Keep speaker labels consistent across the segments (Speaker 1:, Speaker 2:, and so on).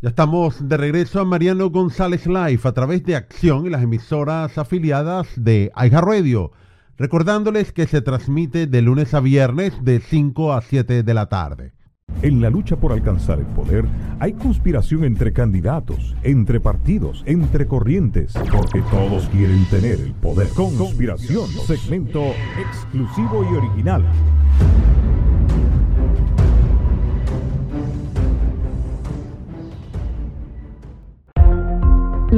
Speaker 1: Ya estamos de regreso a Mariano González Live a través de Acción y las emisoras afiliadas de Aiga Radio. Recordándoles que se transmite de lunes a viernes de 5 a 7 de la tarde.
Speaker 2: En la lucha por alcanzar el poder hay conspiración entre candidatos, entre partidos, entre corrientes, porque todos quieren tener el poder. Conspiración, segmento exclusivo y original.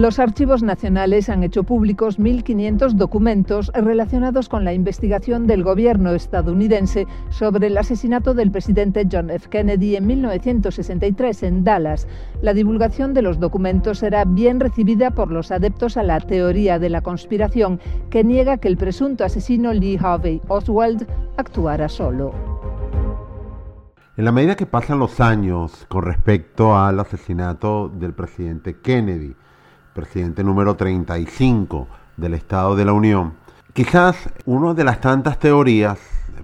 Speaker 3: Los archivos nacionales han hecho públicos 1.500 documentos relacionados con la investigación del gobierno estadounidense sobre el asesinato del presidente John F. Kennedy en 1963 en Dallas. La divulgación de los documentos será bien recibida por los adeptos a la teoría de la conspiración que niega que el presunto asesino Lee Harvey Oswald actuara solo.
Speaker 1: En la medida que pasan los años con respecto al asesinato del presidente Kennedy, presidente número 35 del Estado de la Unión. Quizás una de las tantas teorías,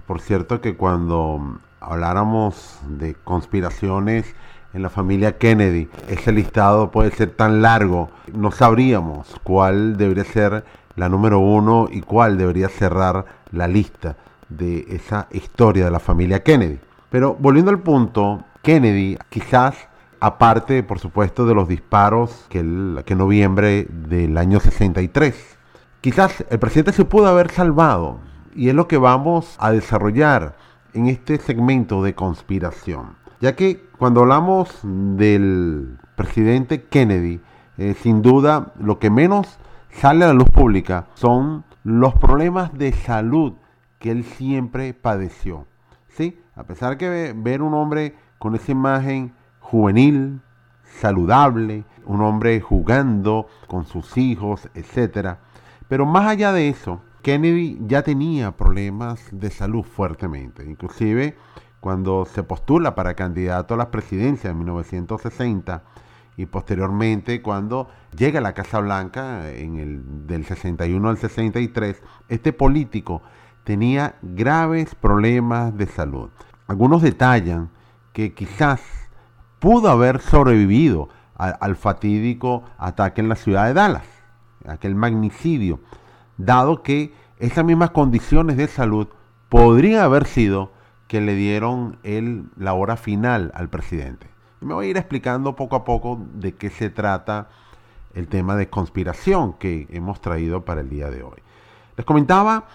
Speaker 1: por cierto que cuando habláramos de conspiraciones en la familia Kennedy, ese listado puede ser tan largo, no sabríamos cuál debería ser la número uno y cuál debería cerrar la lista de esa historia de la familia Kennedy. Pero volviendo al punto, Kennedy quizás aparte, por supuesto, de los disparos que, en noviembre del año 63. Quizás el presidente se pudo haber salvado y es lo que vamos a desarrollar en este segmento de conspiración. Ya que cuando hablamos del presidente Kennedy, eh, sin duda lo que menos sale a la luz pública son los problemas de salud que él siempre padeció. ¿Sí? A pesar que ver un hombre con esa imagen juvenil, saludable, un hombre jugando con sus hijos, etc. Pero más allá de eso, Kennedy ya tenía problemas de salud fuertemente. Inclusive cuando se postula para candidato a la presidencia en 1960 y posteriormente cuando llega a la Casa Blanca en el del 61 al 63, este político tenía graves problemas de salud. Algunos detallan que quizás pudo haber sobrevivido al, fatídico ataque en la ciudad de Dallas, aquel magnicidio, dado que esas mismas condiciones de salud podrían haber sido que le dieron el, la hora final al presidente. me voy a ir explicando poco a poco de qué se trata el tema de conspiración que hemos traído para el día de hoy. Les comentaba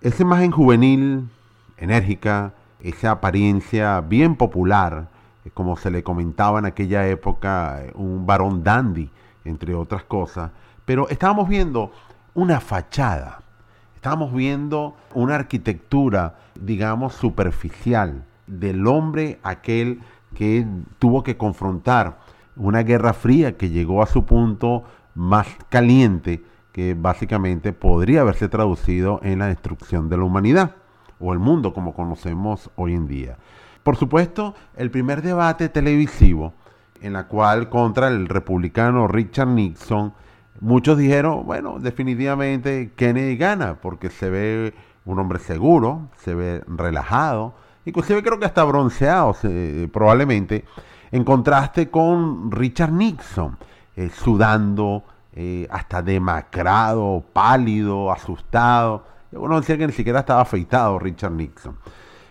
Speaker 1: esa imagen juvenil, enérgica, esa apariencia bien popular, como se le comentaba en aquella época, eh, un varón dandy, entre otras cosas. Pero estábamos viendo una fachada, estábamos viendo una arquitectura, digamos, superficial del hombre aquel que tuvo que confrontar una guerra fría que llegó a su punto más caliente, que básicamente podría haberse traducido en la destrucción de la humanidad o el mundo como conocemos hoy en día. Por supuesto, el primer debate televisivo, en la cual contra el republicano Richard Nixon, muchos dijeron, bueno, definitivamente Kennedy gana, porque se ve un hombre seguro, se ve relajado, inclusive creo que hasta bronceado probablemente, en contraste con Richard Nixon, eh, sudando, eh, hasta demacrado, pálido, asustado. Uno decía que ni siquiera estaba afeitado Richard Nixon.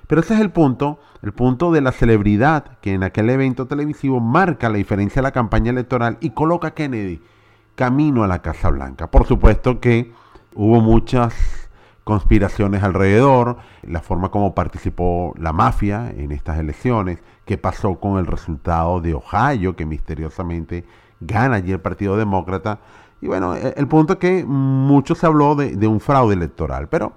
Speaker 1: Pero ese es el punto, el punto de la celebridad que en aquel evento televisivo marca la diferencia de la campaña electoral y coloca a Kennedy camino a la Casa Blanca. Por supuesto que hubo muchas conspiraciones alrededor, la forma como participó la mafia en estas elecciones, qué pasó con el resultado de Ohio, que misteriosamente gana allí el Partido Demócrata. Y bueno, e, el punto es que mucho se habló de, de un fraude electoral, pero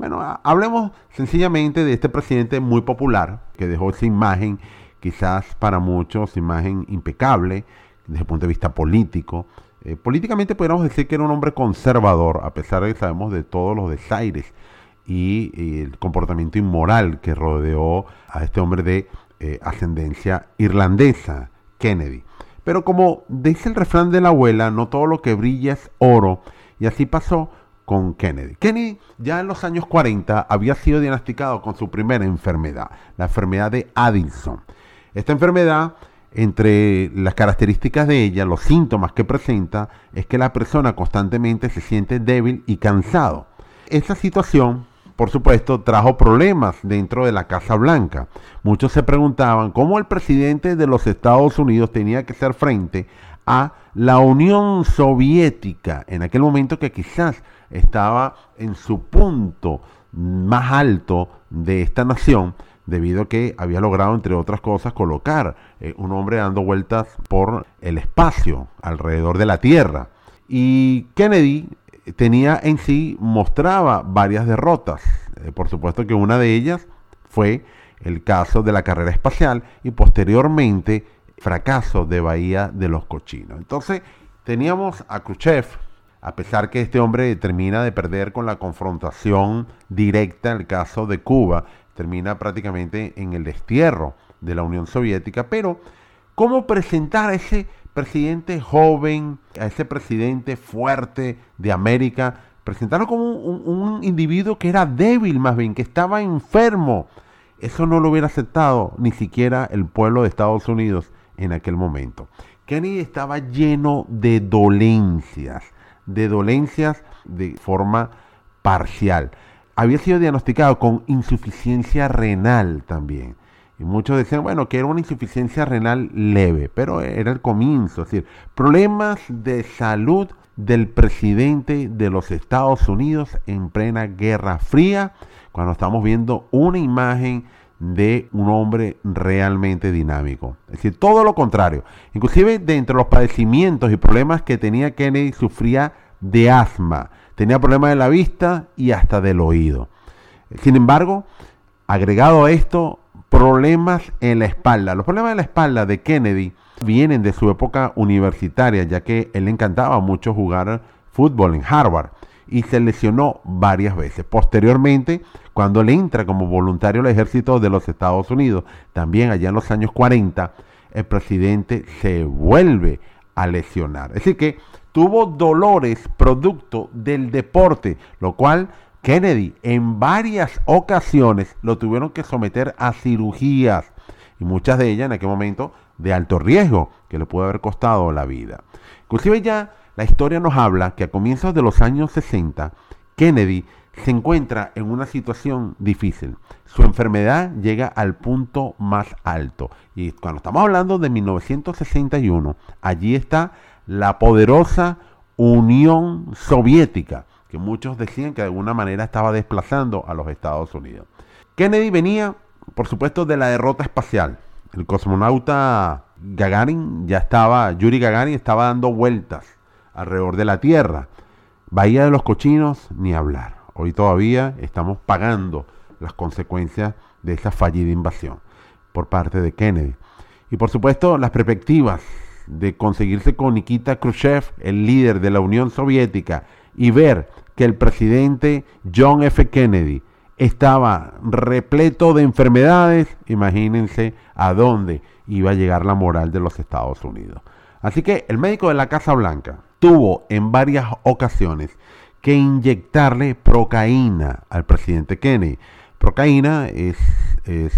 Speaker 1: bueno, hablemos sencillamente de este presidente muy popular que dejó esa imagen, quizás para muchos, imagen impecable desde el punto de vista político. Eh, políticamente podríamos decir que era un hombre conservador, a pesar de que sabemos de todos los desaires y, el comportamiento inmoral que rodeó a este hombre de eh, ascendencia irlandesa, Kennedy. Pero como dice el refrán de la abuela, no todo lo que brilla es oro, y así pasó con Kennedy. Kennedy ya en los años 40 había sido diagnosticado con su primera enfermedad, la enfermedad de Addison. Esta enfermedad entre las características de ella, los síntomas que presenta, es que la persona constantemente se siente débil y cansado. Esta situación, por supuesto, trajo problemas dentro de la Casa Blanca. Muchos se preguntaban cómo el presidente de los Estados Unidos tenía que hacer frente a la Unión Soviética, en aquel momento que quizás estaba en su punto más alto de esta nación, debido a que había logrado, entre otras cosas, colocar eh, un hombre dando vueltas por el espacio alrededor de la Tierra. Y Kennedy tenía en sí, mostraba varias derrotas. Eh, por supuesto que una de ellas fue el caso de la carrera espacial y posteriormente fracaso de Bahía de los Cochinos. Entonces teníamos a Khrushchev, a pesar que este hombre termina de perder con la confrontación directa, el caso de Cuba, termina prácticamente en el destierro de la Unión Soviética, pero ¿cómo presentar a ese presidente joven, a ese presidente fuerte de América, presentarlo como un, un, individuo que era débil más bien, que estaba enfermo? Eso no lo hubiera aceptado ni siquiera el pueblo de Estados Unidos en aquel momento. Kennedy estaba lleno de dolencias, de dolencias de forma parcial. Había sido diagnosticado con insuficiencia renal también. Y muchos decían, bueno, que era una insuficiencia renal leve, pero era el comienzo. Es decir, problemas de salud del presidente de los Estados Unidos en plena Guerra Fría, cuando estamos viendo una imagen de un hombre realmente dinámico. Es decir, todo lo contrario. Inclusive de entre los padecimientos y problemas que tenía Kennedy, sufría de asma, tenía problemas de la vista y hasta del oído. Sin embargo, agregado a esto, problemas en la espalda. Los problemas en la espalda de Kennedy vienen de su época universitaria, ya que él le encantaba mucho jugar fútbol en Harvard y se lesionó varias veces. Posteriormente, cuando le entra como voluntario al ejército de los Estados Unidos, también allá en los años 40, el presidente se vuelve a lesionar. Es decir, que tuvo dolores producto del deporte, lo cual Kennedy en varias ocasiones lo tuvieron que someter a cirugías y muchas de ellas en aquel momento de alto riesgo que le pudo haber costado la vida. Inclusive ya la historia nos habla que a comienzos de los años 60, Kennedy se encuentra en una situación difícil. Su enfermedad llega al punto más alto. Y cuando estamos hablando de 1961, allí está la poderosa Unión Soviética, que muchos decían que de alguna manera estaba desplazando a los Estados Unidos. Kennedy venía, por supuesto, de la derrota espacial. El cosmonauta Gagarin ya estaba, Yuri Gagarin estaba dando vueltas alrededor de la Tierra. Bahía de los Cochinos, ni hablar. Hoy todavía estamos pagando las consecuencias de esa fallida invasión por parte de Kennedy. Y por supuesto, las perspectivas de conseguirse con Nikita Khrushchev, el líder de la Unión Soviética, y ver que el presidente John F. Kennedy estaba repleto de enfermedades, imagínense a dónde iba a llegar la moral de los Estados Unidos. Así que el médico de la Casa Blanca tuvo en varias ocasiones que inyectarle procaína al presidente Kennedy. Procaína es,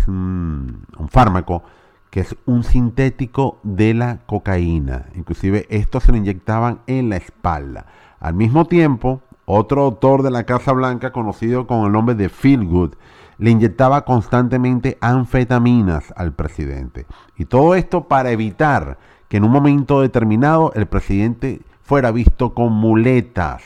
Speaker 1: un, fármaco que es un sintético de la cocaína. Inclusive esto se lo inyectaban en la espalda. Al mismo tiempo, otro autor de la Casa Blanca, conocido con el nombre de Good, le inyectaba constantemente anfetaminas al presidente. Y todo esto para evitar que en un momento determinado el presidente fuera visto con muletas,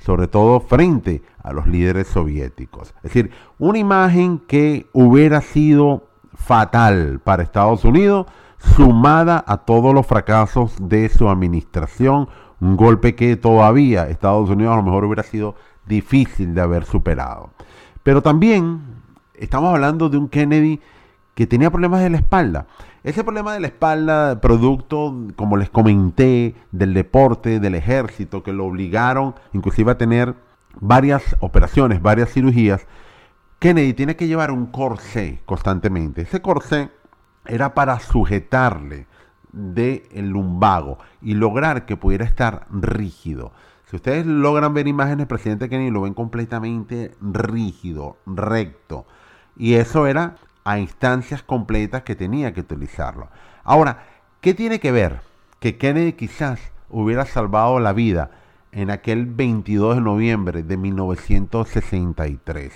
Speaker 1: sobre todo frente a los líderes soviéticos. Es decir, una imagen que hubiera sido fatal para Estados Unidos, sumada a todos los fracasos de su administración, un golpe que todavía Estados Unidos a lo mejor hubiera sido difícil de haber superado. Pero también estamos hablando de un Kennedy que tenía problemas de la espalda. Ese problema de la espalda, producto, como les comenté, del deporte, del ejército, que lo obligaron inclusive a tener varias operaciones, varias cirugías, Kennedy tiene que llevar un corsé constantemente. Ese corsé era para sujetarle del lumbago y lograr que pudiera estar rígido. Si ustedes logran ver imágenes presidente Kennedy, lo ven completamente rígido, recto. Y eso era a instancias completas que tenía que utilizarlo. Ahora, ¿Qué tiene que ver que Kennedy quizás hubiera salvado la vida en aquel 22 de noviembre de 1963?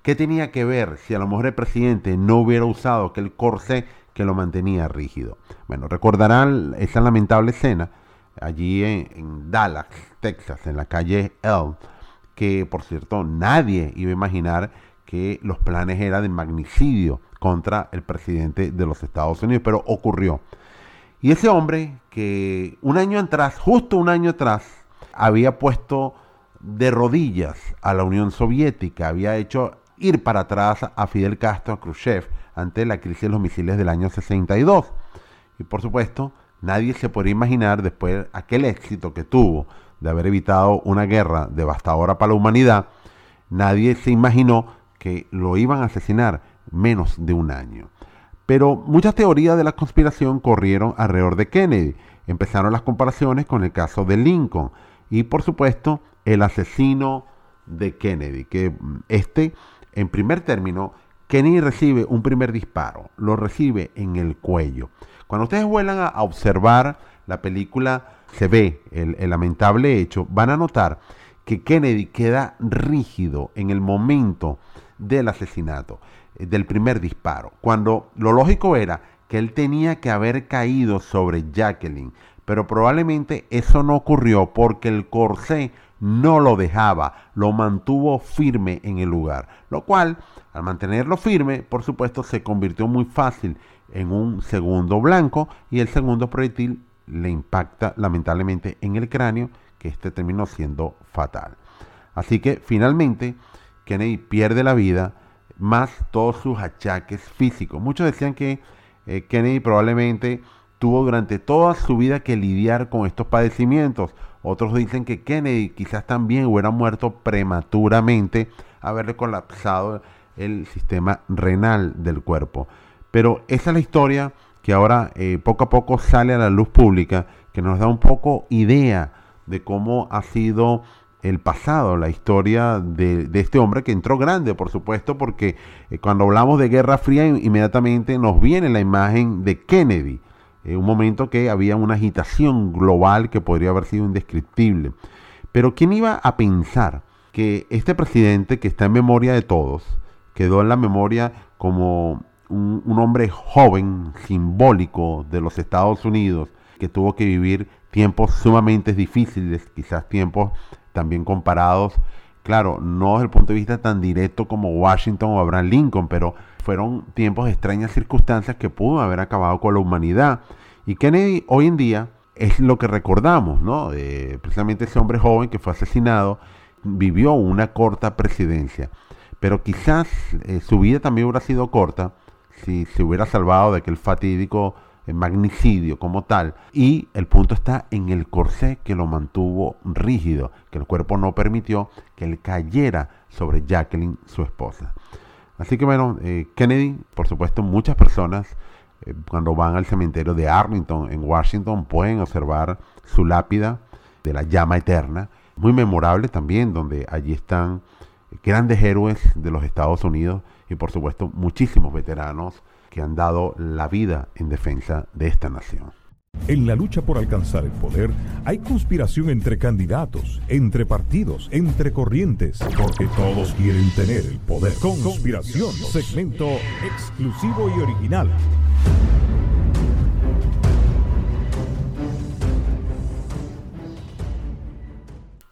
Speaker 1: ¿Qué tenía que ver si a lo mejor el presidente no hubiera usado aquel corsé que lo mantenía rígido? Bueno, recordarán esa lamentable escena allí en, Dallas, Texas, en la calle Elm, que por cierto nadie iba a imaginar que los planes eran de magnicidio contra el presidente de los Estados Unidos, pero ocurrió. Y ese hombre que un año atrás, justo un año atrás, había puesto de rodillas a la Unión Soviética, había hecho ir para atrás a Fidel Castro, a Khrushchev, ante la crisis de los misiles del año 62. Y por supuesto, nadie se podría imaginar después aquel éxito que tuvo de haber evitado una guerra devastadora para la humanidad, nadie se imaginó que lo iban a asesinar menos de un año. Pero muchas teorías de la conspiración corrieron alrededor de Kennedy. Empezaron las comparaciones con el caso de Lincoln y por supuesto el asesino de Kennedy, que este, en primer término, Kennedy recibe un primer disparo, lo recibe en el cuello. Cuando ustedes vuelan a observar la película, se ve el, el lamentable hecho, van a notar que Kennedy queda rígido en el momento del asesinato. Eh, del primer disparo, cuando lo lógico era que él tenía que haber caído sobre Jacqueline, pero probablemente eso no ocurrió porque el corsé no lo dejaba, lo mantuvo firme en el lugar, lo cual, al mantenerlo firme, por supuesto, se convirtió muy fácil en un segundo blanco y el segundo proyectil le impacta lamentablemente en el cráneo, que este terminó siendo fatal. Así que finalmente Kennedy pierde la vida más todos sus achaques físicos. Muchos decían que eh, Kennedy probablemente tuvo durante toda su vida que lidiar con estos padecimientos. Otros dicen que Kennedy quizás también hubiera muerto prematuramente, haberle colapsado el sistema renal del cuerpo. Pero esa es la historia que ahora eh, poco a poco sale a la luz pública, que nos da un poco idea de cómo ha sido el pasado, la historia de, este hombre que entró grande, por supuesto, porque eh, cuando hablamos de Guerra Fría inmediatamente nos viene la imagen de Kennedy, en un momento que había una agitación global que podría haber sido indescriptible. Pero ¿quién iba a pensar que este presidente que está en memoria de todos, quedó en la memoria como un hombre joven, simbólico de los Estados Unidos, que tuvo que vivir tiempos sumamente difíciles, quizás tiempos también comparados, claro, no desde el punto de vista tan directo como Washington o Abraham Lincoln, pero fueron tiempos de extrañas circunstancias que pudo haber acabado con la humanidad. Y Kennedy hoy en día es lo que recordamos, ¿no? precisamente ese hombre joven que fue asesinado vivió una corta presidencia, pero quizás eh, su vida también hubiera sido corta si se hubiera salvado de aquel fatídico magnicidio como tal. Y el punto está en el corsé que lo mantuvo rígido, que el cuerpo no permitió que él cayera sobre Jacqueline, su esposa. Así que bueno, eh, Kennedy, por supuesto, muchas personas eh, cuando van al cementerio de Arlington en Washington pueden observar su lápida de la llama eterna, muy memorable también, donde allí están grandes héroes de los Estados Unidos y por supuesto muchísimos veteranos que han dado la vida en defensa de esta nación.
Speaker 2: En la lucha por alcanzar el poder hay conspiración entre candidatos, entre partidos, entre corrientes, porque todos quieren tener el poder. Conspiración, segmento exclusivo y original.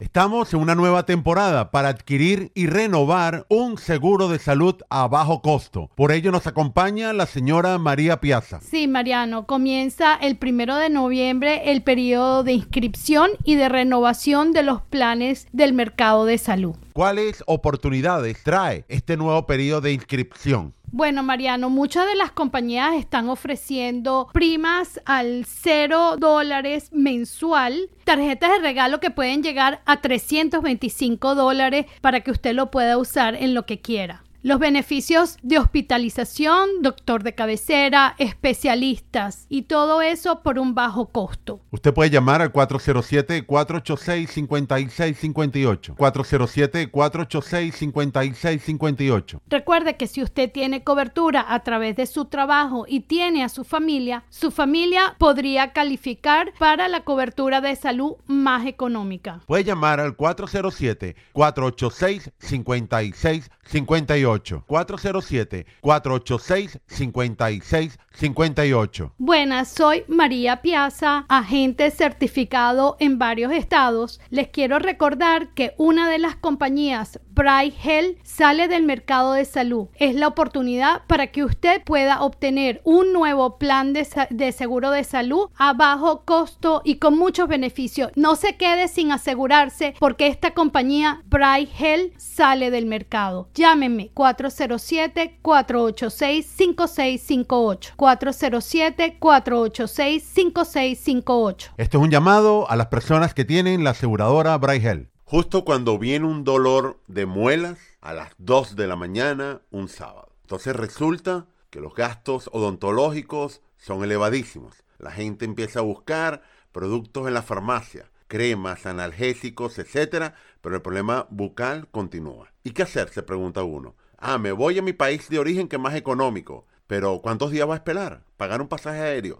Speaker 1: Estamos en una nueva temporada para adquirir y renovar un seguro de salud a bajo costo. Por ello nos acompaña la señora María Piazza.
Speaker 4: Sí, Mariano, comienza el primero de noviembre el periodo de inscripción y de renovación de los planes del mercado de salud.
Speaker 1: ¿Cuáles oportunidades trae este nuevo periodo de inscripción?
Speaker 4: Bueno, Mariano, muchas de las compañías están ofreciendo primas al cero dólares mensual, tarjetas de regalo que pueden llegar a 325 dólares para que usted lo pueda usar en lo que quiera. Los beneficios de hospitalización, doctor de cabecera, especialistas y todo eso por un bajo costo.
Speaker 1: Usted puede llamar al 407-486-5658. 407-486-5658.
Speaker 4: Recuerde que si usted tiene cobertura a través de su trabajo y tiene a su familia, su familia podría calificar para la cobertura de salud más económica.
Speaker 1: Puede llamar al 407-486-5658. 407-486-5658.
Speaker 4: Buenas, soy María Piazza, agente certificado en varios estados. Les quiero recordar que una de las compañías Bright Health sale del mercado de salud. Es la oportunidad para que usted pueda obtener un nuevo plan de, seguro de salud a bajo costo y con muchos beneficios. No se quede sin asegurarse porque esta compañía Bright Health sale del mercado. Llámeme 407-486-5658. 407-486-5658.
Speaker 1: Este es un llamado a las personas que tienen la aseguradora Bright Health. Justo cuando viene un dolor de muelas a las 2 de la mañana un sábado. Entonces resulta que los gastos odontológicos son elevadísimos. La gente empieza a buscar productos en la farmacia, cremas, analgésicos, etcétera, pero el problema bucal continúa. ¿Y qué hacer? Se pregunta uno. Ah, me voy a mi país de origen que es más económico. Pero ¿cuántos días va a esperar? Pagar un pasaje aéreo.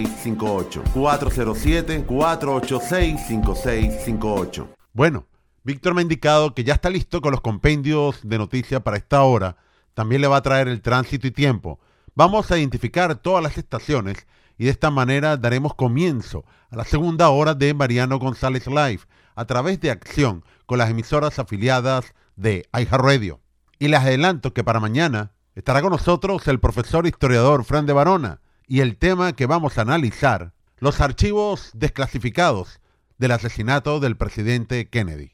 Speaker 1: 407-486-5658. Bueno, Víctor me ha indicado que ya está listo con los compendios de noticias para esta hora. También le va a traer el tránsito y tiempo. Vamos a identificar todas las estaciones y de esta manera daremos comienzo a la segunda hora de Mariano González Live a través de acción con las emisoras afiliadas de iHeartRadio. Y les adelanto que para mañana estará con nosotros el profesor historiador Fran de Barona y el tema que vamos a analizar, los archivos desclasificados del asesinato del presidente Kennedy.